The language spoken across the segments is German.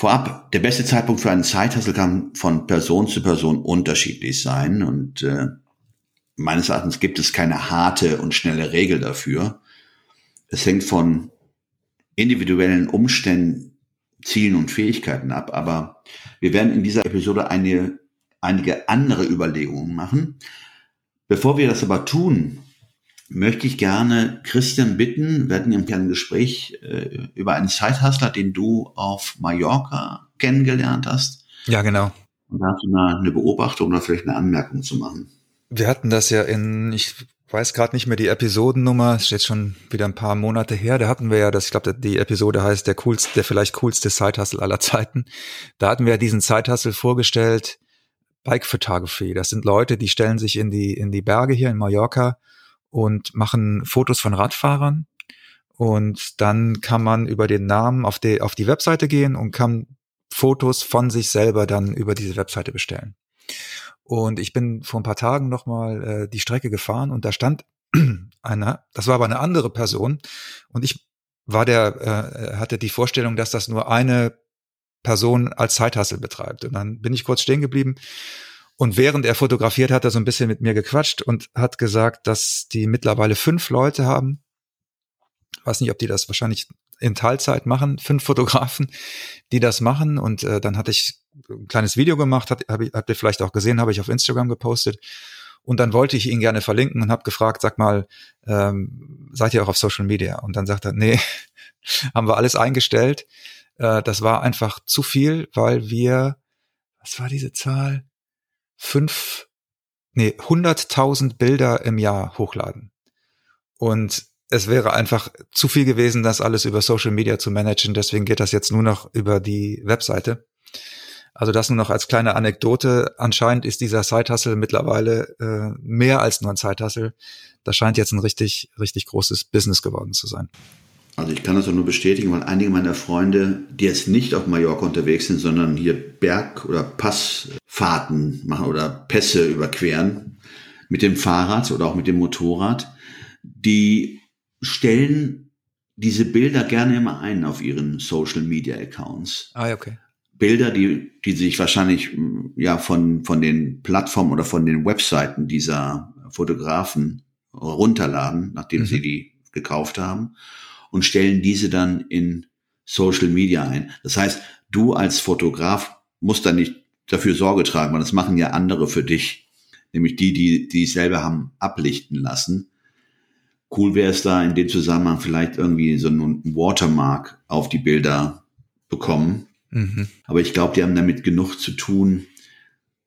Vorab, der beste Zeitpunkt für einen Zeithassel kann von Person zu Person unterschiedlich sein und äh, meines Erachtens gibt es keine harte und schnelle Regel dafür. Es hängt von individuellen Umständen, Zielen und Fähigkeiten ab, aber wir werden in dieser Episode eine, einige andere Überlegungen machen. Bevor wir das aber tun, möchte ich gerne Christian bitten, wir hatten ja ein Gespräch äh, über einen Zeithustler, den du auf Mallorca kennengelernt hast. Ja, genau. Und da hast du eine, eine Beobachtung oder vielleicht eine Anmerkung zu machen. Wir hatten das ja in, ich weiß gerade nicht mehr die Episodennummer, ist jetzt schon wieder ein paar Monate her. Da hatten wir ja das, ich glaube, die Episode heißt der coolste, der vielleicht coolste Sidehustle aller Zeiten. Da hatten wir ja diesen Sidehustle vorgestellt, Bike Photography. Das sind Leute, die stellen sich in die, in die Berge hier in Mallorca und machen Fotos von Radfahrern. Und dann kann man über den Namen auf die, auf die Webseite gehen und kann Fotos von sich selber dann über diese Webseite bestellen. Und ich bin vor ein paar Tagen nochmal äh, die Strecke gefahren und da stand einer, das war aber eine andere Person und ich war der, äh, hatte die Vorstellung, dass das nur eine Person als Zeithassel betreibt. Und dann bin ich kurz stehen geblieben und während er fotografiert, hat er so ein bisschen mit mir gequatscht und hat gesagt, dass die mittlerweile fünf Leute haben. Weiß nicht, ob die das wahrscheinlich in Teilzeit machen, fünf Fotografen, die das machen. Und äh, dann hatte ich ein kleines Video gemacht, hat, hab ich, habt ihr vielleicht auch gesehen, habe ich auf Instagram gepostet. Und dann wollte ich ihn gerne verlinken und habe gefragt, sag mal, ähm, seid ihr auch auf Social Media? Und dann sagt er, nee, haben wir alles eingestellt. Äh, das war einfach zu viel, weil wir, was war diese Zahl? Fünf, nee, hunderttausend Bilder im Jahr hochladen. Und es wäre einfach zu viel gewesen, das alles über Social Media zu managen. Deswegen geht das jetzt nur noch über die Webseite. Also das nur noch als kleine Anekdote. Anscheinend ist dieser Zeithassel mittlerweile äh, mehr als nur ein Zeithassel. Das scheint jetzt ein richtig, richtig großes Business geworden zu sein. Also ich kann das auch nur bestätigen, weil einige meiner Freunde, die jetzt nicht auf Mallorca unterwegs sind, sondern hier Berg- oder Passfahrten machen oder Pässe überqueren mit dem Fahrrad oder auch mit dem Motorrad, die stellen diese Bilder gerne immer ein auf ihren Social Media Accounts. Ah, okay. Bilder, die, die sich wahrscheinlich ja von, von den Plattformen oder von den Webseiten dieser Fotografen runterladen, nachdem mhm. sie die gekauft haben und stellen diese dann in Social Media ein. Das heißt, du als Fotograf musst da nicht dafür Sorge tragen, weil das machen ja andere für dich. Nämlich die, die, die selber haben ablichten lassen. Cool wäre es da in dem Zusammenhang vielleicht irgendwie so einen Watermark auf die Bilder bekommen. Mhm. Aber ich glaube, die haben damit genug zu tun,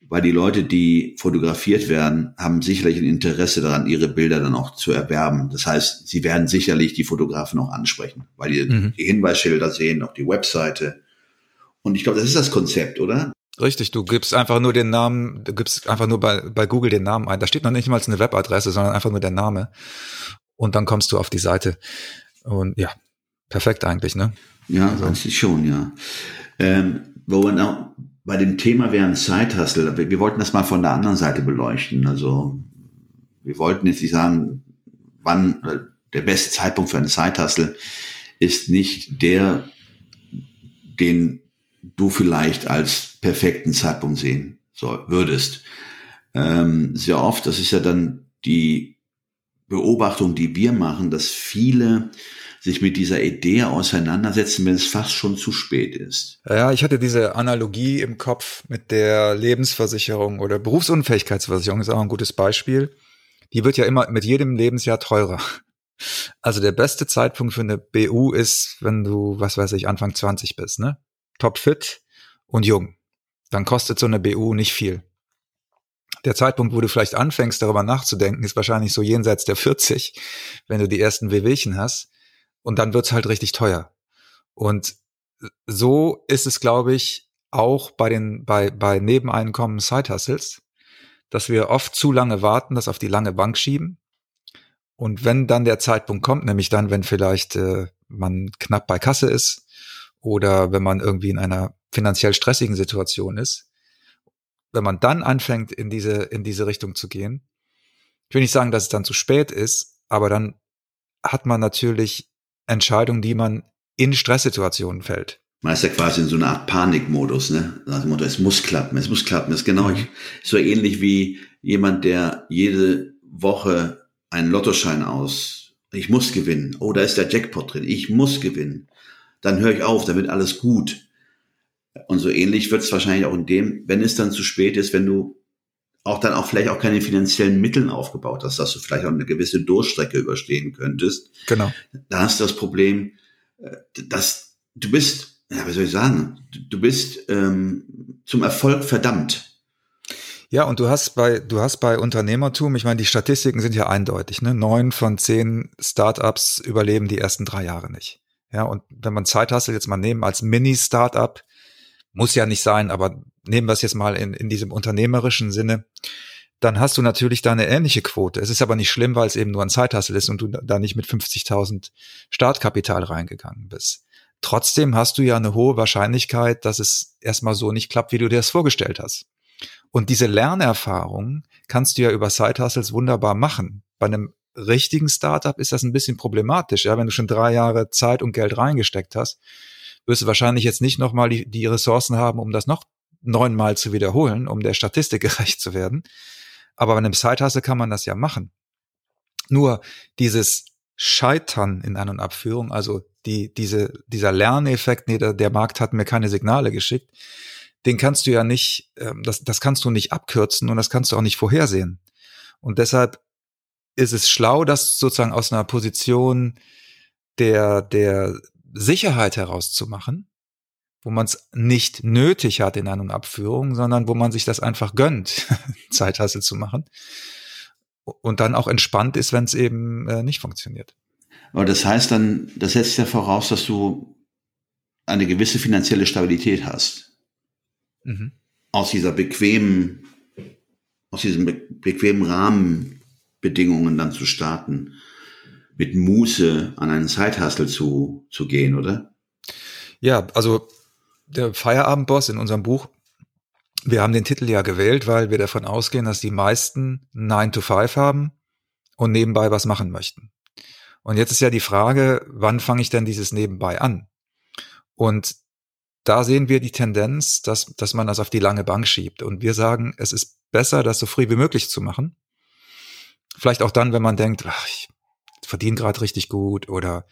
weil die Leute, die fotografiert werden, haben sicherlich ein Interesse daran, ihre Bilder dann auch zu erwerben. Das heißt, sie werden sicherlich die Fotografen auch ansprechen, weil die mhm. die Hinweisschilder sehen, auch die Webseite. Und ich glaube, das ist das Konzept, oder? Richtig, du gibst einfach nur den Namen, du gibst einfach nur bei, bei Google den Namen ein. Da steht noch nicht mal eine Webadresse, sondern einfach nur der Name. Und dann kommst du auf die Seite. Und ja, perfekt eigentlich, ne? Ja, also. eigentlich schon, ja. Ähm, wo man auch, bei dem Thema während Zeithassel, wir wollten das mal von der anderen Seite beleuchten. Also wir wollten jetzt nicht sagen, wann äh, der beste Zeitpunkt für einen Zeithassel ist nicht der, den du vielleicht als perfekten Zeitpunkt sehen soll, würdest. Ähm, sehr oft, das ist ja dann die Beobachtung, die wir machen, dass viele sich mit dieser Idee auseinandersetzen, wenn es fast schon zu spät ist. Ja, ich hatte diese Analogie im Kopf mit der Lebensversicherung oder Berufsunfähigkeitsversicherung ist auch ein gutes Beispiel. Die wird ja immer mit jedem Lebensjahr teurer. Also der beste Zeitpunkt für eine BU ist, wenn du, was weiß ich, Anfang 20 bist, ne? Top fit und jung. Dann kostet so eine BU nicht viel. Der Zeitpunkt, wo du vielleicht anfängst, darüber nachzudenken, ist wahrscheinlich so jenseits der 40, wenn du die ersten Wehwehchen hast und dann wird's halt richtig teuer. Und so ist es, glaube ich, auch bei den, bei, bei Nebeneinkommen Side-Hustles, dass wir oft zu lange warten, das auf die lange Bank schieben. Und wenn dann der Zeitpunkt kommt, nämlich dann, wenn vielleicht äh, man knapp bei Kasse ist oder wenn man irgendwie in einer finanziell stressigen Situation ist, wenn man dann anfängt, in diese, in diese Richtung zu gehen, ich will nicht sagen, dass es dann zu spät ist, aber dann hat man natürlich Entscheidungen, die man in Stresssituationen fällt. Man ist ja quasi in so einer Art Panikmodus, ne? Nach dem Motto, es muss klappen, es muss klappen. Das ist genau ich, so ähnlich wie jemand, der jede Woche einen Lottoschein aus, ich muss gewinnen. Oh, da ist der Jackpot drin, ich muss gewinnen. Dann höre ich auf, dann wird alles gut. Und so ähnlich wird es wahrscheinlich auch in dem, wenn es dann zu spät ist, wenn du auch dann auch vielleicht auch keine finanziellen Mittel aufgebaut hast, dass du vielleicht auch eine gewisse Durchstrecke überstehen könntest. Genau. Da hast du das Problem, äh, dass du bist, ja, wie soll ich sagen, du bist ähm, zum Erfolg verdammt. Ja, und du hast bei, du hast bei Unternehmertum, ich meine, die Statistiken sind ja eindeutig, ne? Neun von zehn Startups überleben die ersten drei Jahre nicht. Ja, und wenn man Zeit hast, jetzt mal nehmen als Mini-Startup, muss ja nicht sein, aber nehmen wir es jetzt mal in, in diesem unternehmerischen Sinne, dann hast du natürlich da eine ähnliche Quote. Es ist aber nicht schlimm, weil es eben nur ein Zeithassel ist und du da nicht mit 50.000 Startkapital reingegangen bist. Trotzdem hast du ja eine hohe Wahrscheinlichkeit, dass es erstmal so nicht klappt, wie du dir das vorgestellt hast. Und diese Lernerfahrung kannst du ja über Sidehustles wunderbar machen. Bei einem richtigen Startup ist das ein bisschen problematisch, ja, wenn du schon drei Jahre Zeit und Geld reingesteckt hast, wirst du wahrscheinlich jetzt nicht nochmal die, die Ressourcen haben, um das noch neunmal zu wiederholen, um der Statistik gerecht zu werden. Aber bei einem Side-Hustle kann man das ja machen. Nur dieses Scheitern in An- und Abführung, also die, diese, dieser Lerneffekt, nee, der, der Markt hat mir keine Signale geschickt, den kannst du ja nicht, ähm, das, das kannst du nicht abkürzen und das kannst du auch nicht vorhersehen. Und deshalb ist es schlau, das sozusagen aus einer Position der, der Sicherheit herauszumachen, wo man es nicht nötig hat in An- und Abführung, sondern wo man sich das einfach gönnt, Zeithassel zu machen und dann auch entspannt ist, wenn es eben äh, nicht funktioniert. Aber das heißt dann, das setzt ja voraus, dass du eine gewisse finanzielle Stabilität hast. Mhm. Aus dieser bequemen, aus diesen be bequemen Rahmenbedingungen dann zu starten mit Muße an einen Zeithustle zu, zu gehen, oder? Ja, also der Feierabendboss in unserem Buch, wir haben den Titel ja gewählt, weil wir davon ausgehen, dass die meisten 9 to 5 haben und nebenbei was machen möchten. Und jetzt ist ja die Frage, wann fange ich denn dieses nebenbei an? Und da sehen wir die Tendenz, dass, dass man das auf die lange Bank schiebt. Und wir sagen, es ist besser, das so früh wie möglich zu machen. Vielleicht auch dann, wenn man denkt, ach, ich verdiene gerade richtig gut oder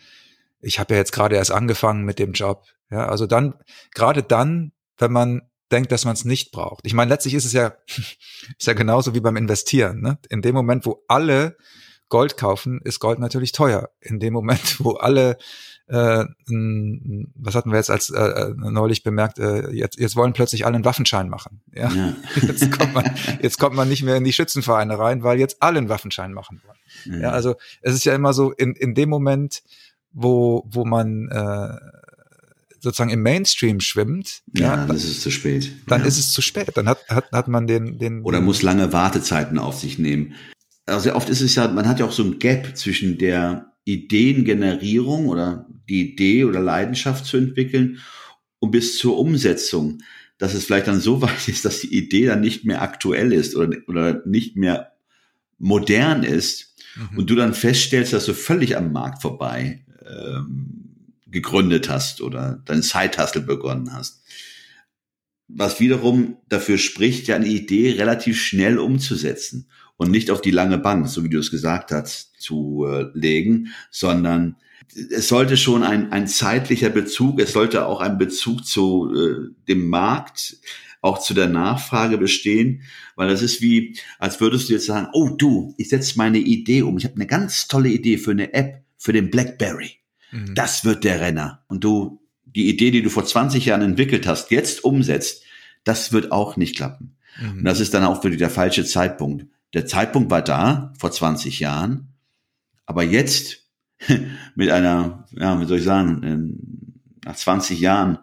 ich habe ja jetzt gerade erst angefangen mit dem Job. Ja, also dann, gerade dann, wenn man denkt, dass man es nicht braucht. Ich meine, letztlich ist es ja, ist ja genauso wie beim Investieren. Ne? In dem Moment, wo alle Gold kaufen, ist Gold natürlich teuer. In dem Moment, wo alle äh, was hatten wir jetzt als äh, äh, neulich bemerkt, äh, jetzt, jetzt wollen plötzlich alle einen Waffenschein machen. Ja? ja. Jetzt, kommt man, jetzt kommt man nicht mehr in die Schützenvereine rein, weil jetzt alle einen Waffenschein machen wollen. Mhm. Ja, also es ist ja immer so, in, in dem Moment, wo, wo man äh, sozusagen im Mainstream schwimmt, ja, ja dann ist es zu spät. Dann ja. ist es zu spät. Dann hat, hat, hat man den, den. Oder muss lange Wartezeiten auf sich nehmen. Also sehr oft ist es ja, man hat ja auch so ein Gap zwischen der Ideengenerierung oder die Idee oder Leidenschaft zu entwickeln und bis zur Umsetzung, dass es vielleicht dann so weit ist, dass die Idee dann nicht mehr aktuell ist oder, oder nicht mehr modern ist mhm. und du dann feststellst, dass du völlig am Markt vorbei ähm, gegründet hast oder dein Side-Hustle begonnen hast. Was wiederum dafür spricht, ja eine Idee relativ schnell umzusetzen und nicht auf die lange Bank, so wie du es gesagt hast, zu äh, legen, sondern es sollte schon ein, ein zeitlicher Bezug, es sollte auch ein Bezug zu äh, dem Markt, auch zu der Nachfrage bestehen, weil das ist wie, als würdest du jetzt sagen, oh du, ich setze meine Idee um, ich habe eine ganz tolle Idee für eine App für den BlackBerry. Mhm. Das wird der Renner. Und du, die Idee, die du vor 20 Jahren entwickelt hast, jetzt umsetzt, das wird auch nicht klappen. Mhm. Und das ist dann auch wirklich der falsche Zeitpunkt. Der Zeitpunkt war da, vor 20 Jahren, aber jetzt mit einer, ja, wie soll ich sagen, nach 20 Jahren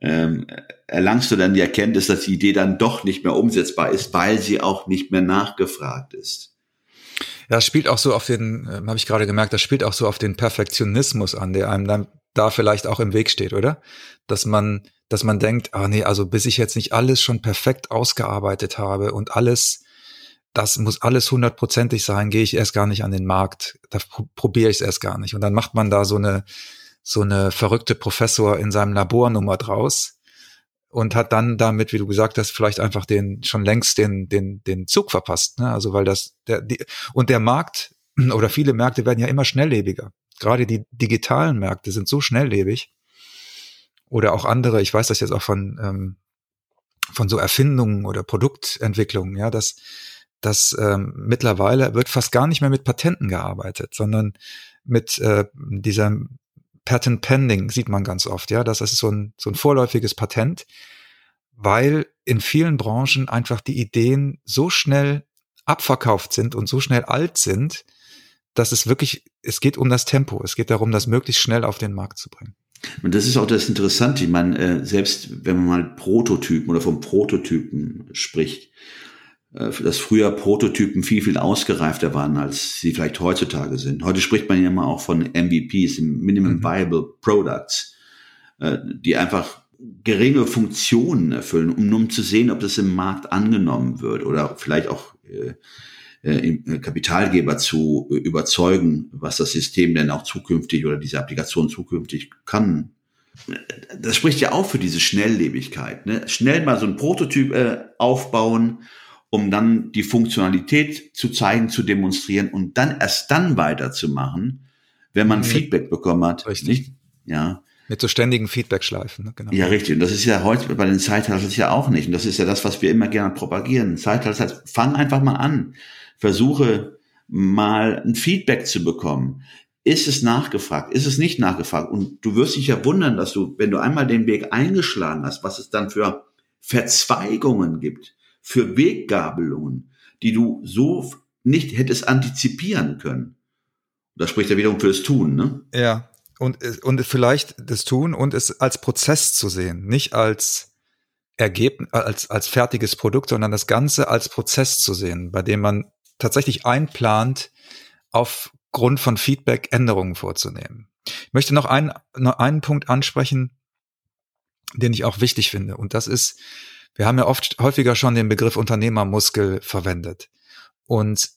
ähm, erlangst du dann die Erkenntnis, dass die Idee dann doch nicht mehr umsetzbar ist, weil sie auch nicht mehr nachgefragt ist. Ja, es spielt auch so auf den, äh, habe ich gerade gemerkt, das spielt auch so auf den Perfektionismus an, der einem dann da vielleicht auch im Weg steht, oder? Dass man, dass man denkt, ah nee, also bis ich jetzt nicht alles schon perfekt ausgearbeitet habe und alles, das muss alles hundertprozentig sein, gehe ich erst gar nicht an den Markt. Da probiere ich es erst gar nicht. Und dann macht man da so eine, so eine verrückte Professor in seinem Labornummer draus und hat dann damit, wie du gesagt hast, vielleicht einfach den schon längst den den den Zug verpasst. Ne? Also weil das der die, und der Markt oder viele Märkte werden ja immer schnelllebiger. Gerade die digitalen Märkte sind so schnelllebig oder auch andere. Ich weiß das jetzt auch von ähm, von so Erfindungen oder Produktentwicklungen, ja, dass dass ähm, mittlerweile wird fast gar nicht mehr mit Patenten gearbeitet, sondern mit äh, dieser Patent Pending sieht man ganz oft, ja. Das ist so ein, so ein vorläufiges Patent, weil in vielen Branchen einfach die Ideen so schnell abverkauft sind und so schnell alt sind, dass es wirklich, es geht um das Tempo. Es geht darum, das möglichst schnell auf den Markt zu bringen. Und das ist auch das Interessante. Ich meine, äh, selbst wenn man mal Prototypen oder vom Prototypen spricht, dass früher Prototypen viel, viel ausgereifter waren, als sie vielleicht heutzutage sind. Heute spricht man ja immer auch von MVPs, Minimum mhm. Viable Products, äh, die einfach geringe Funktionen erfüllen, um nun zu sehen, ob das im Markt angenommen wird oder vielleicht auch äh, Kapitalgeber zu überzeugen, was das System denn auch zukünftig oder diese Applikation zukünftig kann. Das spricht ja auch für diese Schnelllebigkeit. Ne? Schnell mal so ein Prototyp äh, aufbauen, um dann die Funktionalität zu zeigen, zu demonstrieren und dann erst dann weiterzumachen, wenn man mit, Feedback bekommen hat. Richtig. Nicht? Ja. Mit so ständigen Feedback-Schleifen. Ne? Genau. Ja, richtig. Und das ist ja heute bei den Zeithaltern ja auch nicht. Und das ist ja das, was wir immer gerne propagieren. Zeithalter heißt, fang einfach mal an. Versuche mal ein Feedback zu bekommen. Ist es nachgefragt? Ist es nicht nachgefragt? Und du wirst dich ja wundern, dass du, wenn du einmal den Weg eingeschlagen hast, was es dann für Verzweigungen gibt für Weggabelungen, die du so nicht hättest antizipieren können. Das spricht ja wiederum fürs Tun, ne? Ja. Und, und vielleicht das Tun und es als Prozess zu sehen, nicht als Ergebnis, als, als fertiges Produkt, sondern das Ganze als Prozess zu sehen, bei dem man tatsächlich einplant, aufgrund von Feedback Änderungen vorzunehmen. Ich möchte noch einen, noch einen Punkt ansprechen, den ich auch wichtig finde. Und das ist, wir haben ja oft häufiger schon den Begriff Unternehmermuskel verwendet. Und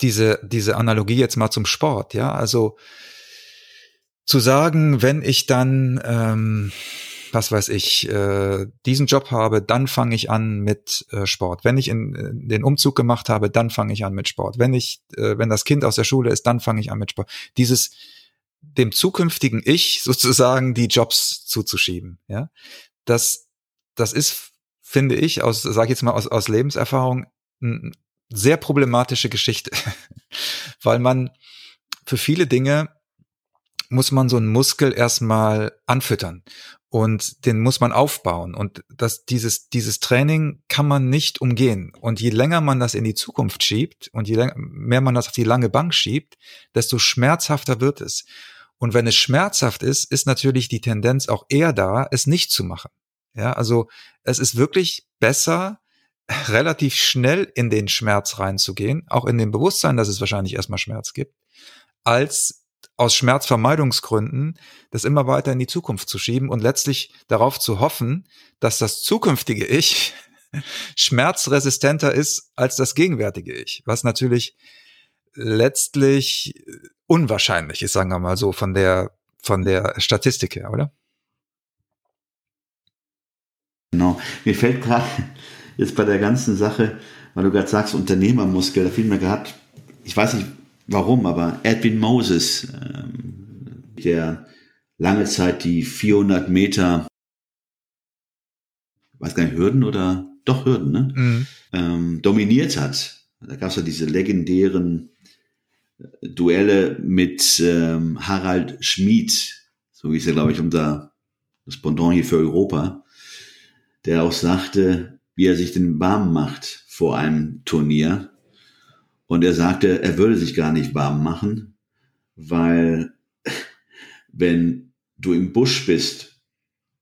diese, diese Analogie jetzt mal zum Sport, ja, also zu sagen, wenn ich dann, ähm, was weiß ich, äh, diesen Job habe, dann fange ich an mit äh, Sport. Wenn ich in, in, äh, den Umzug gemacht habe, dann fange ich an mit Sport. Wenn ich, äh, wenn das Kind aus der Schule ist, dann fange ich an mit Sport. Dieses dem zukünftigen Ich sozusagen die Jobs zuzuschieben, ja, das das ist, finde ich, aus, sag ich jetzt mal aus, aus Lebenserfahrung, eine sehr problematische Geschichte, weil man für viele Dinge muss man so einen Muskel erstmal anfüttern und den muss man aufbauen und das dieses dieses Training kann man nicht umgehen und je länger man das in die Zukunft schiebt und je länger, mehr man das auf die lange Bank schiebt, desto schmerzhafter wird es. Und wenn es schmerzhaft ist, ist natürlich die Tendenz auch eher da, es nicht zu machen. Ja, also es ist wirklich besser, relativ schnell in den Schmerz reinzugehen, auch in dem Bewusstsein, dass es wahrscheinlich erstmal Schmerz gibt, als aus Schmerzvermeidungsgründen das immer weiter in die Zukunft zu schieben und letztlich darauf zu hoffen, dass das zukünftige Ich schmerzresistenter ist als das gegenwärtige Ich, was natürlich letztlich unwahrscheinlich ist, sagen wir mal so, von der, von der Statistik her, oder? Genau. Mir fällt gerade jetzt bei der ganzen Sache, weil du gerade sagst, Unternehmermuskel, da fiel mir gerade, ich weiß nicht warum, aber Edwin Moses, ähm, der lange Zeit die 400 Meter, weiß gar nicht, Hürden oder doch Hürden, ne? Mhm. Ähm, dominiert hat. Da gab es ja diese legendären äh, Duelle mit ähm, Harald Schmid, so wie es ja, glaube ich, unser das Pendant hier für Europa der auch sagte, wie er sich den warm macht vor einem Turnier. Und er sagte, er würde sich gar nicht warm machen, weil wenn du im Busch bist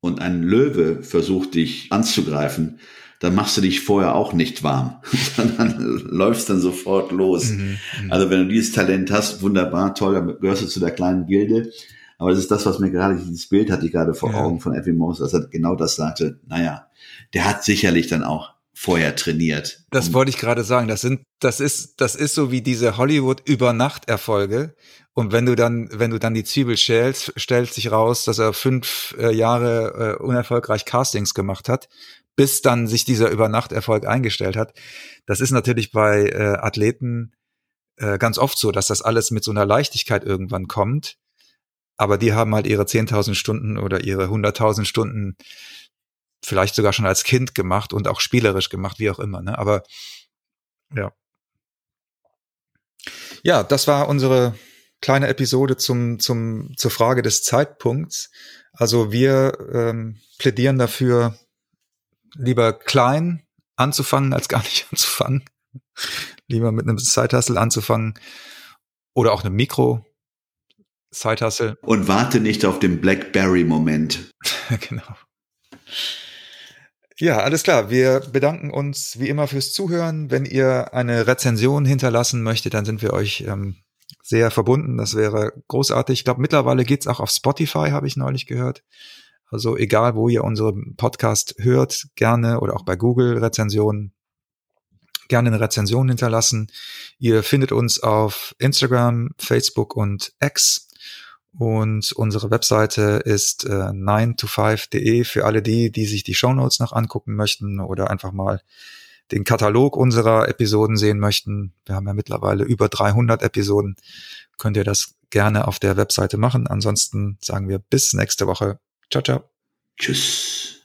und ein Löwe versucht dich anzugreifen, dann machst du dich vorher auch nicht warm, sondern läufst dann sofort los. Mhm, mhm, also wenn du dieses Talent hast, wunderbar, toll, dann gehörst du zu der kleinen Gilde. Aber das ist das, was mir gerade, dieses Bild hatte ich gerade vor ja. Augen von Edwin Moss, dass er genau das sagte. Naja, der hat sicherlich dann auch vorher trainiert. Das wollte ich gerade sagen. Das sind, das ist, das ist so wie diese Hollywood Übernacht-Erfolge. Und wenn du dann, wenn du dann die Zwiebel schälst, stellt sich raus, dass er fünf äh, Jahre äh, unerfolgreich Castings gemacht hat, bis dann sich dieser Übernachterfolg eingestellt hat. Das ist natürlich bei äh, Athleten äh, ganz oft so, dass das alles mit so einer Leichtigkeit irgendwann kommt. Aber die haben halt ihre 10.000 Stunden oder ihre 100.000 Stunden vielleicht sogar schon als Kind gemacht und auch spielerisch gemacht, wie auch immer. Ne? Aber ja. Ja, das war unsere kleine Episode zum, zum, zur Frage des Zeitpunkts. Also wir ähm, plädieren dafür, lieber klein anzufangen, als gar nicht anzufangen. lieber mit einem Side-Hustle anzufangen oder auch einem Mikro Side-Hustle. Und warte nicht auf den Blackberry-Moment. genau. Ja, alles klar. Wir bedanken uns wie immer fürs Zuhören. Wenn ihr eine Rezension hinterlassen möchtet, dann sind wir euch ähm, sehr verbunden. Das wäre großartig. Ich glaube, mittlerweile geht's auch auf Spotify, habe ich neulich gehört. Also egal, wo ihr unseren Podcast hört, gerne oder auch bei Google Rezensionen, gerne eine Rezension hinterlassen. Ihr findet uns auf Instagram, Facebook und X und unsere Webseite ist äh, 9to5.de für alle die, die sich die Shownotes noch angucken möchten oder einfach mal den Katalog unserer Episoden sehen möchten. Wir haben ja mittlerweile über 300 Episoden. Könnt ihr das gerne auf der Webseite machen. Ansonsten sagen wir bis nächste Woche. Ciao, ciao. Tschüss.